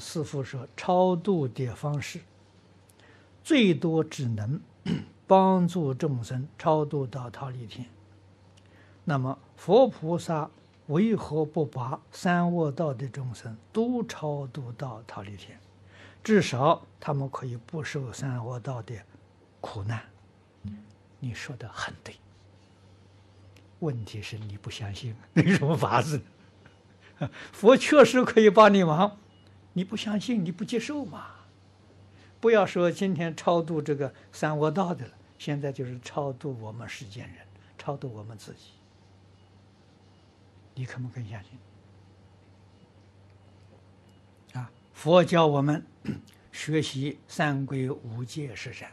师父说，超度的方式最多只能 帮助众生超度到忉利天。那么佛菩萨为何不把三恶道的众生都超度到忉利天？至少他们可以不受三恶道的苦难。你说的很对。问题是你不相信，没什么法子。佛确实可以帮你忙。你不相信，你不接受嘛？不要说今天超度这个三恶道的了，现在就是超度我们世间人，超度我们自己。你肯不肯相信？啊，佛教我们学习三规五戒十善，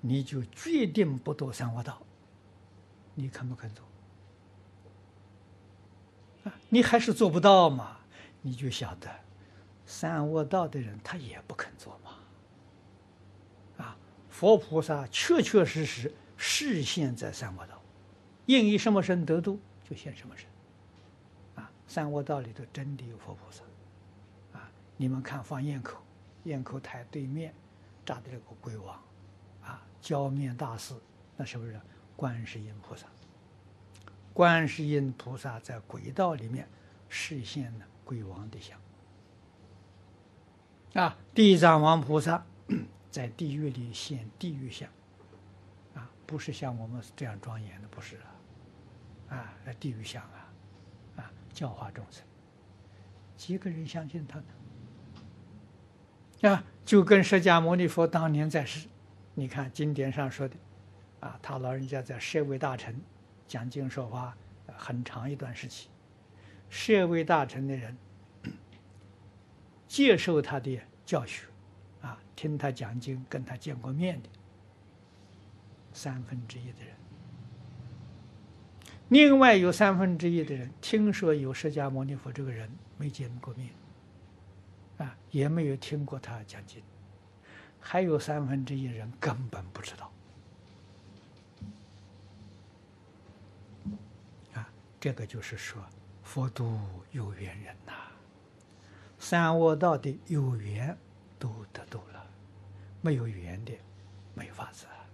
你就决定不堕三恶道。你肯不肯做？啊，你还是做不到嘛？你就晓得。三恶道的人，他也不肯做嘛。啊，佛菩萨确确实实示现在三恶道，应以什么身得度，就现什么身。啊，三恶道里头真的有佛菩萨。啊，你们看放堰口，堰口台对面站的这个鬼王，啊，焦面大士，那是不是观世音菩萨？观世音菩萨在鬼道里面示现了鬼王的相。啊，地藏王菩萨 在地狱里现地狱相，啊，不是像我们这样庄严的，不是啊，啊，地狱相啊，啊，教化众生，几个人相信他呢？啊，就跟释迦牟尼佛当年在世，你看经典上说的，啊，他老人家在舍卫大臣讲经说法很长一段时期，舍卫大臣的人。接受他的教学，啊，听他讲经，跟他见过面的三分之一的人，另外有三分之一的人听说有释迦牟尼佛这个人，没见过面，啊，也没有听过他讲经，还有三分之一人根本不知道，啊，这个就是说，佛度有缘人呐。三恶道的有缘都得度了，没有缘的没法子啊。